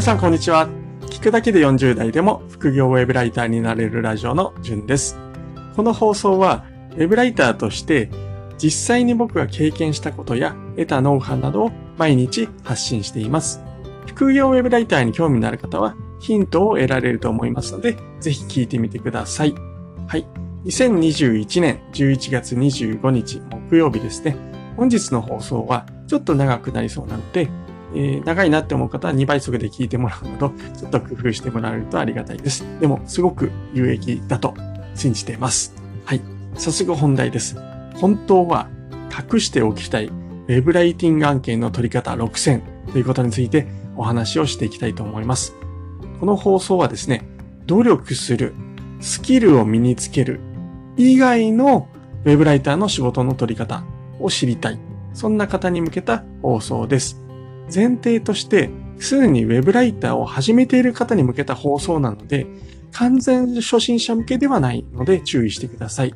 皆さんこんにちは。聞くだけで40代でも副業ウェブライターになれるラジオのじゅんです。この放送はウェブライターとして実際に僕が経験したことや得たノウハウなどを毎日発信しています。副業ウェブライターに興味のある方はヒントを得られると思いますので、ぜひ聞いてみてください。はい。2021年11月25日木曜日ですね。本日の放送はちょっと長くなりそうなので、えー、長いなって思う方は2倍速で聞いてもらうなど、ちょっと工夫してもらえるとありがたいです。でも、すごく有益だと信じています。はい。早速本題です。本当は隠しておきたいウェブライティング案件の取り方6選ということについてお話をしていきたいと思います。この放送はですね、努力する、スキルを身につける以外のウェブライターの仕事の取り方を知りたい。そんな方に向けた放送です。前提として、すでに web ライターを始めている方に向けた放送なので、完全初心者向けではないので注意してください。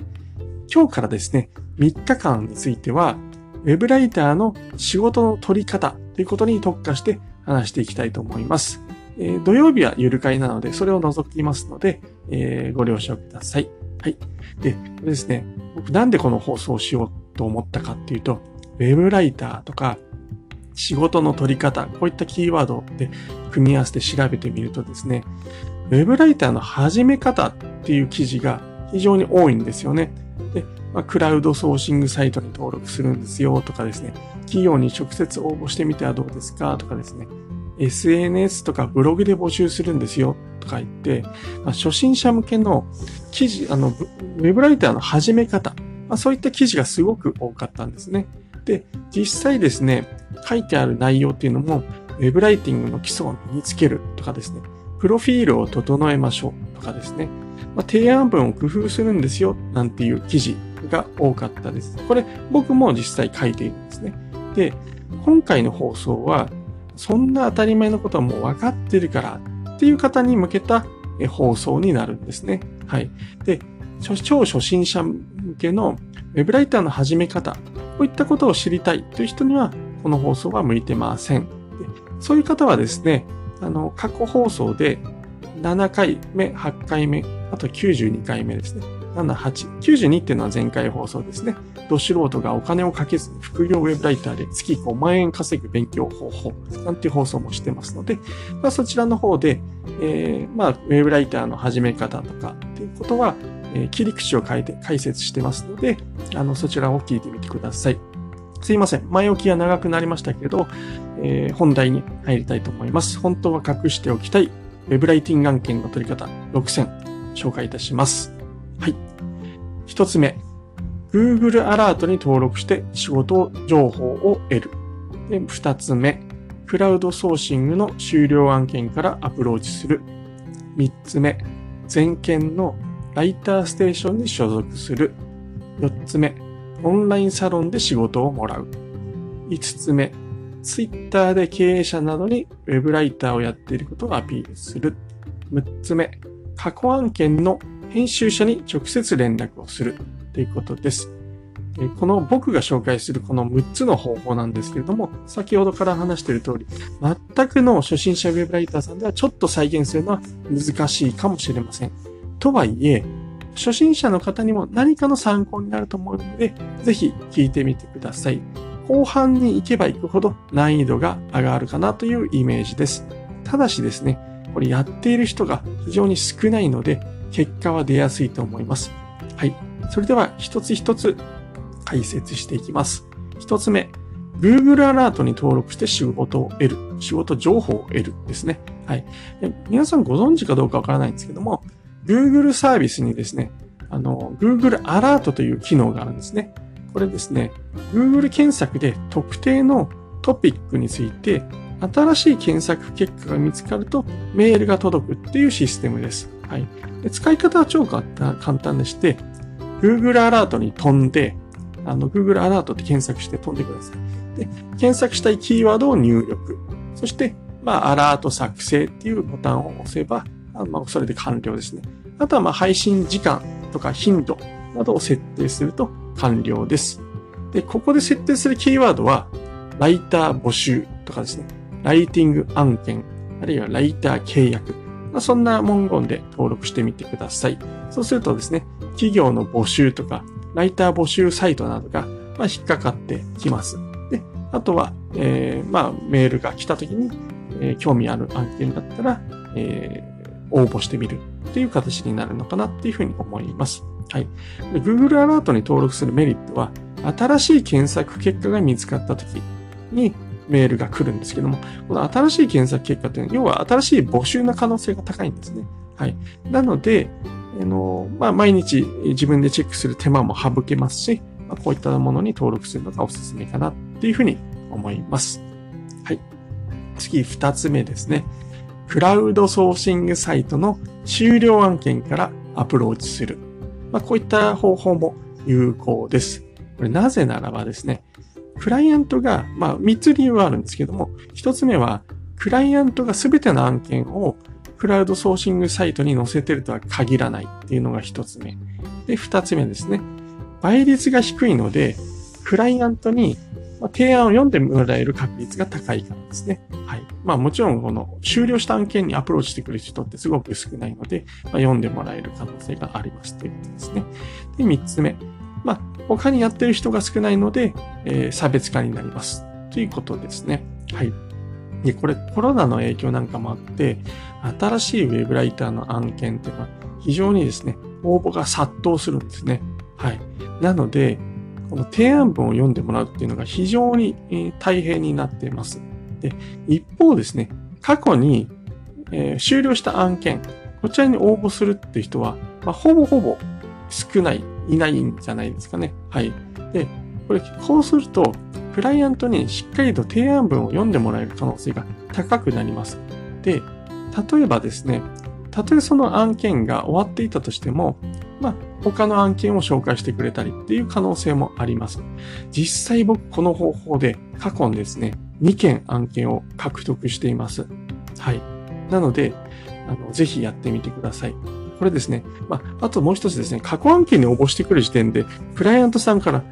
今日からですね、3日間については、web ライターの仕事の取り方ということに特化して話していきたいと思います。えー、土曜日はゆる会なので、それを除きますので、えー、ご了承ください。はい。で、これですね、僕なんでこの放送をしようと思ったかっていうと、ウェブライターとか仕事の取り方、こういったキーワードで組み合わせて調べてみるとですね、ウェブライターの始め方っていう記事が非常に多いんですよね。で、まあ、クラウドソーシングサイトに登録するんですよとかですね、企業に直接応募してみてはどうですかとかですね、SNS とかブログで募集するんですよとか言って、まあ、初心者向けの記事、あの、ウェブライターの始め方、まあ、そういった記事がすごく多かったんですね。で、実際ですね、書いてある内容っていうのも、ウェブライティングの基礎を身につけるとかですね、プロフィールを整えましょうとかですね、まあ、提案文を工夫するんですよなんていう記事が多かったです。これ僕も実際書いているんですね。で、今回の放送は、そんな当たり前のことはもう分かってるからっていう方に向けた放送になるんですね。はい。で、超初心者向けのウェブライターの始め方、こういったことを知りたいという人には、この放送は向いてません。そういう方はですね、あの、過去放送で7回目、8回目、あと92回目ですね。7、8、92っていうのは前回放送ですね。ど素人がお金をかけずに副業ウェブライターで月5万円稼ぐ勉強方法なんていう放送もしてますので、まあ、そちらの方で、えー、まあ、ウェブライターの始め方とかっていうことは、え切り口を変えて解説してますので、あの、そちらを聞いてみてください。すいません。前置きが長くなりましたけど、えー、本題に入りたいと思います。本当は隠しておきたい Web ライティング案件の取り方6選紹介いたします。はい。一つ目。Google アラートに登録して仕事情報を得る。二つ目。クラウドソーシングの終了案件からアプローチする。三つ目。全件のライターステーションに所属する。4つ目、オンラインサロンで仕事をもらう。5つ目、ツイッターで経営者などにウェブライターをやっていることをアピールする。6つ目、過去案件の編集者に直接連絡をするということです。この僕が紹介するこの6つの方法なんですけれども、先ほどから話している通り、全くの初心者ウェブライターさんではちょっと再現するのは難しいかもしれません。とはいえ、初心者の方にも何かの参考になると思うので、ぜひ聞いてみてください。後半に行けば行くほど難易度が上がるかなというイメージです。ただしですね、これやっている人が非常に少ないので、結果は出やすいと思います。はい。それでは一つ一つ解説していきます。一つ目、Google アラートに登録して仕事を得る。仕事情報を得るですね。はい。皆さんご存知かどうかわからないんですけども、Google サービスにですね、あの、Google アラートという機能があるんですね。これですね、Google 検索で特定のトピックについて新しい検索結果が見つかるとメールが届くっていうシステムです。はい。使い方は超簡単でして、Google アラートに飛んで、あの、Google アラートって検索して飛んでください。で、検索したいキーワードを入力。そして、まあ、アラート作成っていうボタンを押せば、あまあ、それで完了ですね。あとは、まあ、配信時間とか頻度などを設定すると完了です。で、ここで設定するキーワードは、ライター募集とかですね、ライティング案件、あるいはライター契約、まあ、そんな文言で登録してみてください。そうするとですね、企業の募集とか、ライター募集サイトなどが、まあ、引っかかってきます。で、あとは、えー、まあ、メールが来た時に、えー、興味ある案件だったら、えー、応募してみるっていう形になるのかなっていうふうに思います。はい。Google アラートに登録するメリットは、新しい検索結果が見つかった時にメールが来るんですけども、この新しい検索結果っていうのは、要は新しい募集の可能性が高いんですね。はい。なので、あの、まあ、毎日自分でチェックする手間も省けますし、まあ、こういったものに登録するのがおすすめかなっていうふうに思います。はい。次、二つ目ですね。クラウドソーシングサイトの終了案件からアプローチする。まあ、こういった方法も有効です。これなぜならばですね、クライアントが、まあ、3つ理由はあるんですけども、1つ目は、クライアントが全ての案件をクラウドソーシングサイトに載せてるとは限らないっていうのが1つ目。で、2つ目ですね。倍率が低いので、クライアントにま提案を読んでもらえる確率が高いからですね。はい。まあもちろんこの終了した案件にアプローチしてくる人ってすごく少ないので、まあ、読んでもらえる可能性がありますということですね。で、3つ目。まあ他にやってる人が少ないので、えー、差別化になります。ということですね。はい。で、これコロナの影響なんかもあって、新しいウェブライターの案件っていうのは非常にですね、応募が殺到するんですね。はい。なので、この提案文を読んでもらうっていうのが非常に大変になっています。で、一方ですね、過去に、え、終了した案件、こちらに応募するっていう人は、まあ、ほぼほぼ少ない、いないんじゃないですかね。はい。で、これ、こうすると、クライアントにしっかりと提案文を読んでもらえる可能性が高くなります。で、例えばですね、たとえその案件が終わっていたとしても、まあ、他の案件を紹介してくれたりっていう可能性もあります。実際僕この方法で過去にですね、2件案件を獲得しています。はい。なので、あの、ぜひやってみてください。これですね。まあ、あともう一つですね、過去案件に応募してくる時点で、クライアントさんから、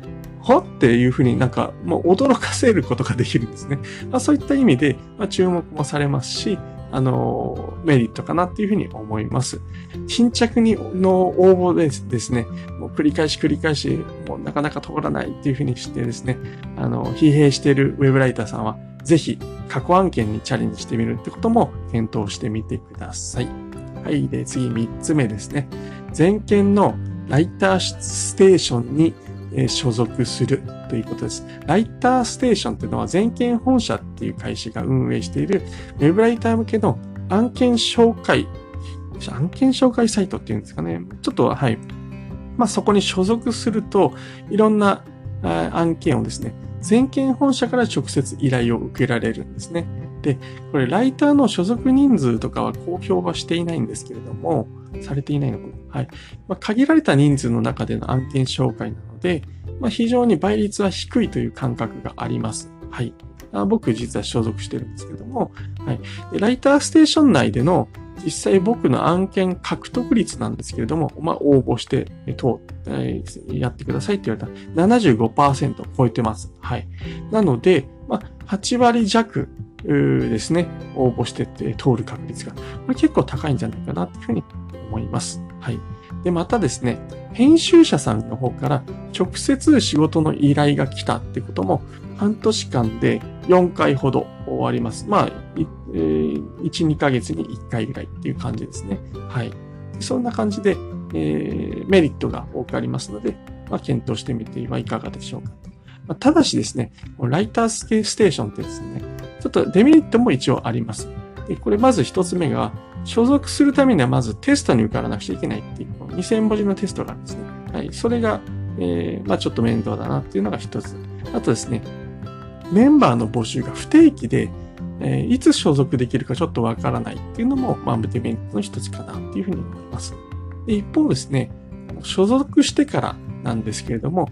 はっていうふうになんか、もう驚かせることができるんですね。まあ、そういった意味で、まあ、注目もされますし、あの、メリットかなっていうふうに思います。新着にの応募でですね、もう繰り返し繰り返し、もうなかなか通らないっていうふうにしてですね、あの、疲弊しているウェブライターさんは、ぜひ過去案件にチャレンジしてみるってことも検討してみてください。はい。で、次3つ目ですね。前件のライターステーションにえ所属するということです。ライターステーションというのは全件本社っていう会社が運営しているウェブライター向けの案件紹介、案件紹介サイトっていうんですかね。ちょっと、はい。まあ、そこに所属すると、いろんな案件をですね、全件本社から直接依頼を受けられるんですね。で、これ、ライターの所属人数とかは公表はしていないんですけれども、されていないのかなはい。まあ、限られた人数の中での案件紹介なので、まあ、非常に倍率は低いという感覚があります。はい。僕実は所属してるんですけども、はいで。ライターステーション内での実際僕の案件獲得率なんですけれども、まあ、応募して、と、えー、やってくださいって言われたら75%超えてます。はい。なので、まあ、8割弱ですね、応募してって通る確率が、これ結構高いんじゃないかなっていうふうに思います。はい。で、またですね、編集者さんの方から直接仕事の依頼が来たってことも半年間で4回ほど終わります。まあ、えー、1、2ヶ月に1回ぐらいっていう感じですね。はい。そんな感じで、えー、メリットが多くありますので、まあ、検討してみてはいかがでしょうか。まあ、ただしですね、ライタースケステーションってですね、ちょっとデメリットも一応あります。でこれまず一つ目が、所属するためにはまずテストに受からなくちゃいけないっていう、2000文字のテストがあるんですね。はい。それが、えー、まあちょっと面倒だなっていうのが一つ。あとですね、メンバーの募集が不定期で、えー、いつ所属できるかちょっとわからないっていうのも、まあ、デメリットの一つかなっていうふうに思います。で一方ですね、所属してからなんですけれども、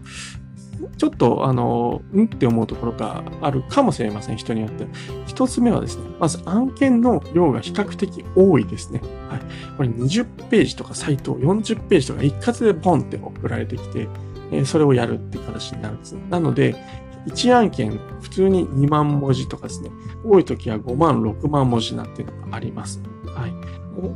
ちょっと、あの、んって思うところがあるかもしれません。人によって。一つ目はですね、まず案件の量が比較的多いですね。はい。これ20ページとかサイト40ページとか一括でポンって送られてきて、えそれをやるって形になるんですね。なので、1案件普通に2万文字とかですね、多い時は5万、6万文字なんていうのがあります。はい。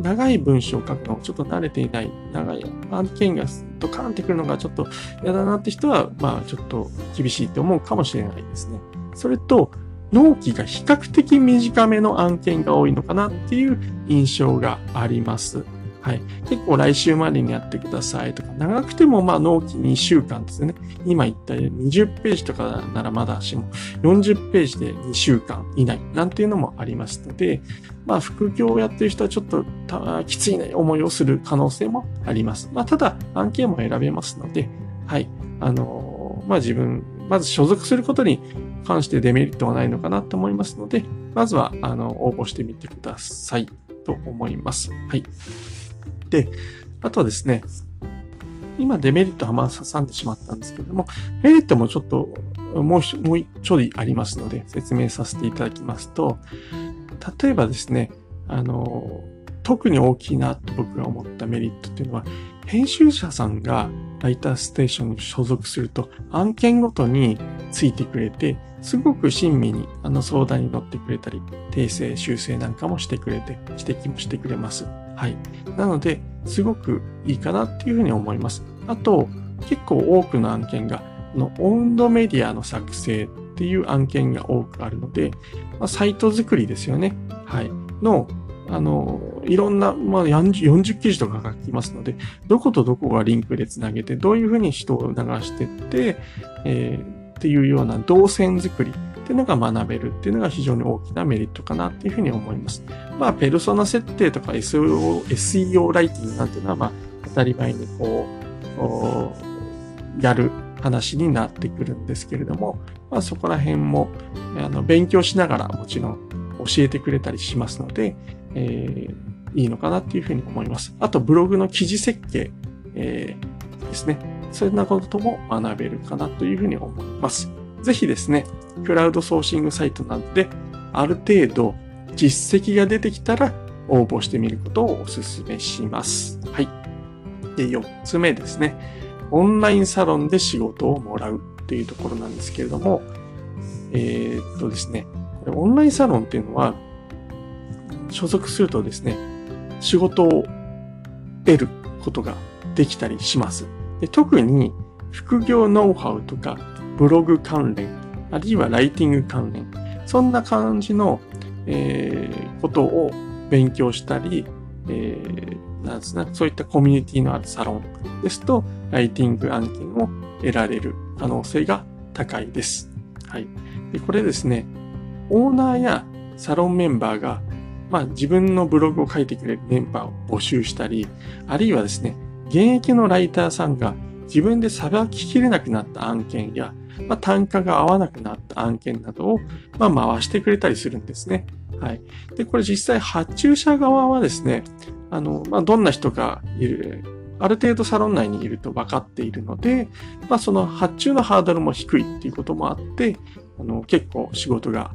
長い文章を書くのちょっと慣れていない、長い案件がドカーンってくるのがちょっと嫌だなって人は、まあちょっと厳しいと思うかもしれないですね。それと、納期が比較的短めの案件が多いのかなっていう印象があります。はい。結構来週までにやってくださいとか、長くてもまあ納期2週間ですね。今言ったように20ページとかならまだしも、40ページで2週間以内なんていうのもありますので、まあ副業をやってる人はちょっときついね思いをする可能性もあります。まあただ案件も選べますので、はい。あのー、まあ自分、まず所属することに関してデメリットはないのかなと思いますので、まずは、あの、応募してみてくださいと思います。はい。で、あとはですね、今デメリットはまあ挟んでしまったんですけども、メリットもちょっともうもうちょいありますので説明させていただきますと、例えばですね、あの、特に大きいなと僕が思ったメリットっていうのは、編集者さんがライターステーションに所属すると案件ごとについてくれて、すごく親身にあの相談に乗ってくれたり、訂正、修正なんかもしてくれて、指摘もしてくれます。はい。なので、すごくいいかなっていうふうに思います。あと、結構多くの案件が、のオウンドメディアの作成っていう案件が多くあるので、まあ、サイト作りですよね。はい。の、あの、いろんな、まあ40、記事とか書きますので、どことどこがリンクでつなげて、どういうふうに人を流してって、えー、っていうような動線作りっていうのが学べるっていうのが非常に大きなメリットかなっていうふうに思います。まあ、ペルソナ設定とか SEO, SEO ライティングなんていうのは、まあ、当たり前にこう、やる話になってくるんですけれども、まあ、そこら辺も、あの、勉強しながらもちろん教えてくれたりしますので、えー、いいのかなっていうふうに思います。あと、ブログの記事設計、えー、ですね。そんなことも学べるかなというふうに思います。ぜひですね、クラウドソーシングサイトなどで、ある程度実績が出てきたら応募してみることをお勧めします。はい。で、4つ目ですね。オンラインサロンで仕事をもらうっていうところなんですけれども、えー、っとですね、オンラインサロンっていうのは、所属するとですね、仕事を得ることができたりします。で特に副業ノウハウとかブログ関連、あるいはライティング関連、そんな感じの、えー、ことを勉強したり、えー、なんですね、そういったコミュニティのあるサロンですと、ライティング案件を得られる可能性が高いです。はい。で、これですね、オーナーやサロンメンバーが、まあ自分のブログを書いてくれるメンバーを募集したり、あるいはですね、現役のライターさんが自分でさばききれなくなった案件や、まあ、単価が合わなくなった案件などを、まあ、回してくれたりするんですね。はい。で、これ実際発注者側はですね、あの、まあ、どんな人がいる、ある程度サロン内にいると分かっているので、まあ、その発注のハードルも低いっていうこともあって、あの、結構仕事が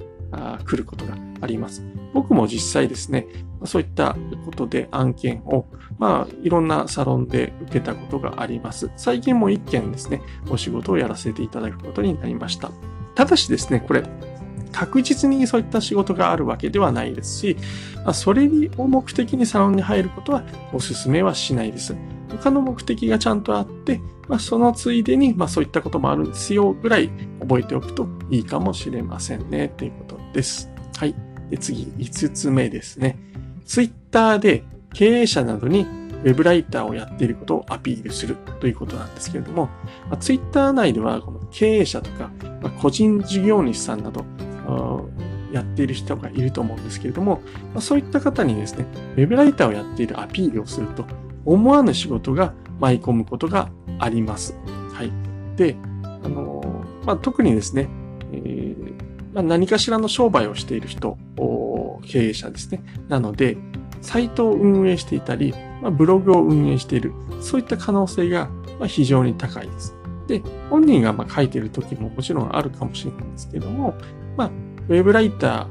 来ることがあります。僕も実際ですね、そういったことで案件を、まあ、いろんなサロンで受けたことがあります。最近も一件ですね、お仕事をやらせていただくことになりました。ただしですね、これ、確実にそういった仕事があるわけではないですし、それを目的にサロンに入ることはお勧めはしないです。他の目的がちゃんとあって、まあ、そのついでに、まあ、そういったこともあるんですよぐらい覚えておくといいかもしれませんね、ということです。で次、5つ目ですね。ツイッターで経営者などにウェブライターをやっていることをアピールするということなんですけれども、まあ、ツイッター内ではこの経営者とか、まあ、個人事業主さんなど、やっている人がいると思うんですけれども、まあ、そういった方にですね、ウェブライターをやっているアピールをすると、思わぬ仕事が舞い込むことがあります。はい。で、あのまあ、特にですね、まあ、何かしらの商売をしている人、経営者ですね。なので、サイトを運営していたり、まあ、ブログを運営している、そういった可能性が非常に高いです。で、本人がま書いている時ももちろんあるかもしれないんですけども、まあ、ウェブライタ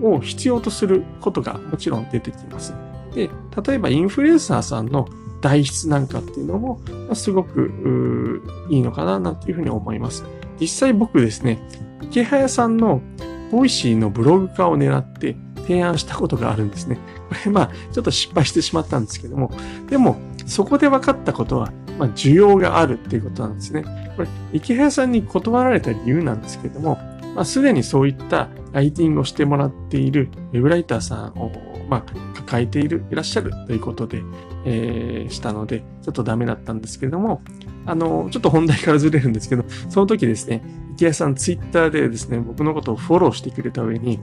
ーを必要とすることがもちろん出てきます。で、例えばインフルエンサーさんの代筆なんかっていうのも、すごくいいのかななんていうふうに思います。実際僕ですね、イケハヤさんの Voicy のブログ化を狙って提案したことがあるんですね。これまあ、ちょっと失敗してしまったんですけども、でも、そこで分かったことは、まあ、需要があるっていうことなんですね。これ、池早さんに断られた理由なんですけども、まあ、すでにそういったライティングをしてもらっているウェブライターさんを、まあ、抱えている、いらっしゃるということで、えー、したので、ちょっとダメだったんですけども、あの、ちょっと本題からずれるんですけど、その時ですね、池谷さんツイッターでですね、僕のことをフォローしてくれた上に、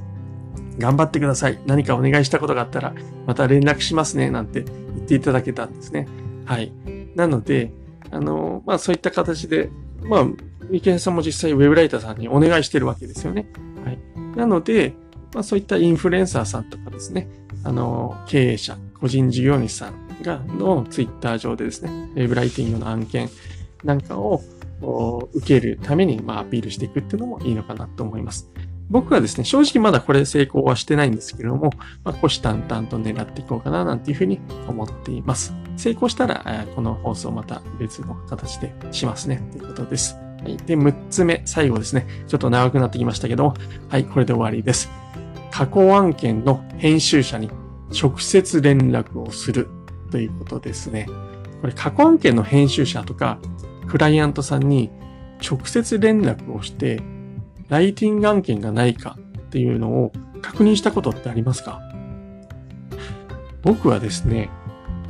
頑張ってください。何かお願いしたことがあったら、また連絡しますね、なんて言っていただけたんですね。はい。なので、あの、まあそういった形で、まあ、池谷さんも実際ウェブライターさんにお願いしてるわけですよね。はい。なので、まあそういったインフルエンサーさんとかですね、あの、経営者、個人事業主さんが、のツイッター上でですね、ウェブライティングの案件なんかを受けるために、まあ、アピールしていくっていうのもいいのかなと思います。僕はですね、正直まだこれ成功はしてないんですけれども、まあ、虎視眈々と狙っていこうかななんていうふうに思っています。成功したら、この放送また別の形でしますね、ということです。はい。で、6つ目、最後ですね。ちょっと長くなってきましたけども、はい、これで終わりです。過去案件の編集者に直接連絡をするということですね。これ過去案件の編集者とか、クライアントさんに直接連絡をして、ライティング案件がないかっていうのを確認したことってありますか？僕はですね、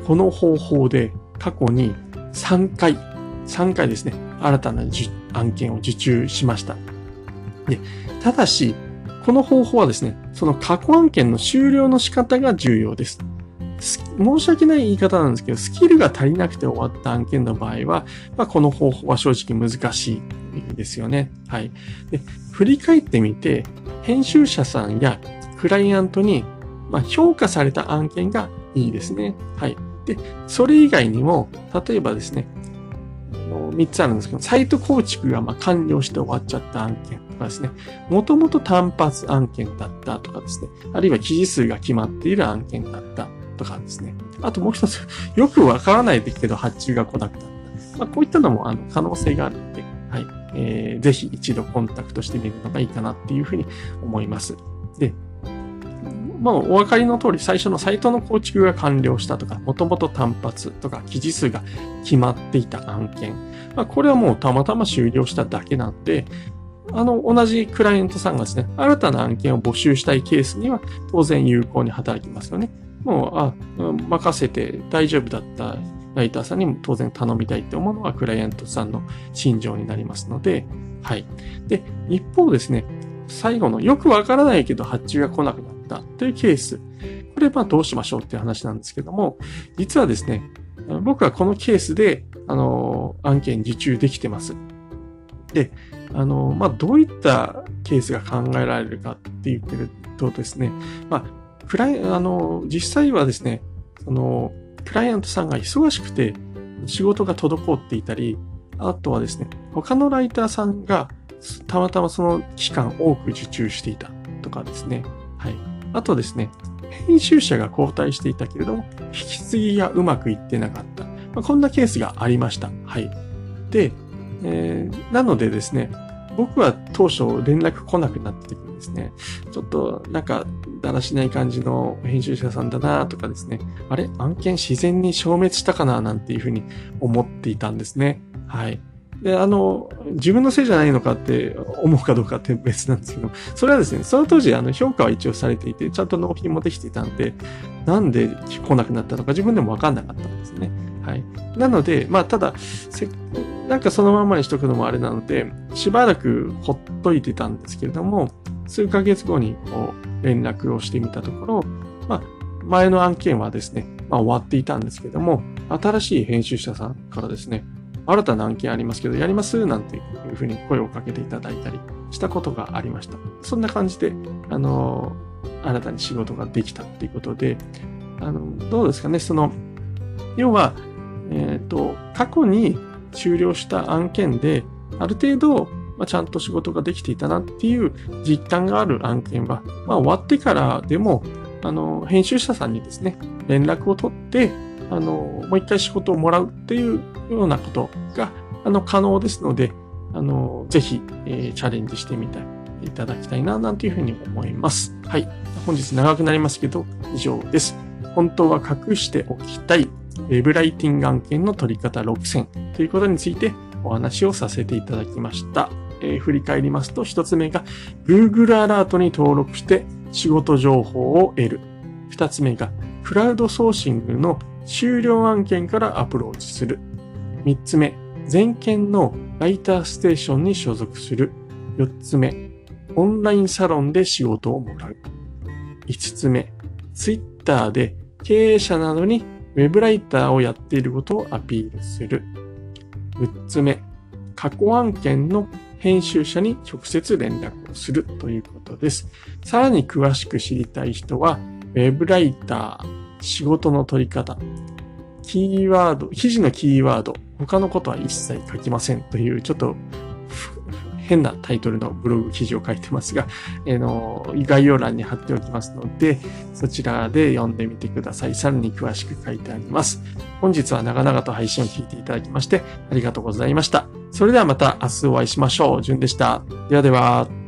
この方法で過去に3回、3回ですね、新たな案件を受注しました。で、ただし、この方法はですね、その過去案件の終了の仕方が重要です。申し訳ない言い方なんですけど、スキルが足りなくて終わった案件の場合は、まあ、この方法は正直難しいですよね。はい。で、振り返ってみて、編集者さんやクライアントに、まあ、評価された案件がいいですね。はい。で、それ以外にも、例えばですね、3つあるんですけど、サイト構築がま完了して終わっちゃった案件とかですね、もともと単発案件だったとかですね、あるいは記事数が決まっている案件だったとかですね。あともう一つ、よくわからないですけど発注が来なくなった。まあ、こういったのもあの可能性があるので、はい。えー、ぜひ一度コンタクトしてみるのがいいかなっていうふうに思います。で、まあ、お分かりの通り、最初のサイトの構築が完了したとか、もともと単発とか、記事数が決まっていた案件。まあ、これはもうたまたま終了しただけなんで、あの、同じクライアントさんがですね、新たな案件を募集したいケースには当然有効に働きますよね。もう、あ、任せて大丈夫だったライターさんにも当然頼みたいって思うのがクライアントさんの心情になりますので、はい。で、一方ですね、最後のよくわからないけど発注が来なくなったというケース。これ、まどうしましょうっていう話なんですけども、実はですね、僕はこのケースで、あの、案件受注できてます。で、あの、まあどういったケースが考えられるかって言ってるとですね、まあクライ、あの、実際はですね、その、クライアントさんが忙しくて仕事が滞っていたり、あとはですね、他のライターさんがたまたまその期間多く受注していたとかですね。はい。あとですね、編集者が交代していたけれども、引き継ぎがうまくいってなかった。まあ、こんなケースがありました。はい。で、えー、なのでですね、僕は当初連絡来なくなった時にですね、ちょっとなんかだらしない感じの編集者さんだなとかですね、あれ？案件自然に消滅したかななんていうふうに思っていたんですね。はい。で、あの、自分のせいじゃないのかって思うかどうかって別なんですけど、それはですね、その当時、あの、評価は一応されていて、ちゃんと納品もできていたんで、なんで来なくなったのか自分でもわかんなかったんですね。はい。なので、まあ、ただ、なんかそのままにしとくのもあれなので、しばらくほっといてたんですけれども、数ヶ月後にこう連絡をしてみたところ、まあ、前の案件はですね、まあ終わっていたんですけども、新しい編集者さんからですね、新たな案件ありますけど、やりますなんていうふうに声をかけていただいたりしたことがありました。そんな感じで、あの、新たに仕事ができたっていうことで、あの、どうですかね、その、要は、えっ、ー、と、過去に終了した案件で、ある程度、まあ、ちゃんと仕事ができていたなっていう実感がある案件は、まあ、終わってからでも、あの、編集者さんにですね、連絡を取って、あの、もう一回仕事をもらうっていうようなことが、あの、可能ですので、あの、ぜひ、えー、チャレンジしてみたい、いただきたいな、なんていうふうに思います。はい。本日長くなりますけど、以上です。本当は隠しておきたい、ウェブライティング案件の取り方6選ということについてお話をさせていただきました。えー、振り返りますと、一つ目が Google アラートに登録して仕事情報を得る。二つ目がクラウドソーシングの終了案件からアプローチする。三つ目、全件のライターステーションに所属する。四つ目、オンラインサロンで仕事をもらう。五つ目、ツイッターで経営者などにウェブライターをやっていることをアピールする。六つ目、過去案件の編集者に直接連絡をするということです。さらに詳しく知りたい人は、ウェブライター、仕事の取り方、キーワード、記事のキーワード、他のことは一切書きませんという、ちょっと変なタイトルのブログ記事を書いてますが、えの、概要欄に貼っておきますので、そちらで読んでみてください。さらに詳しく書いてあります。本日は長々と配信を聞いていただきまして、ありがとうございました。それではまた明日お会いしましょう。じゅんでした。ではでは。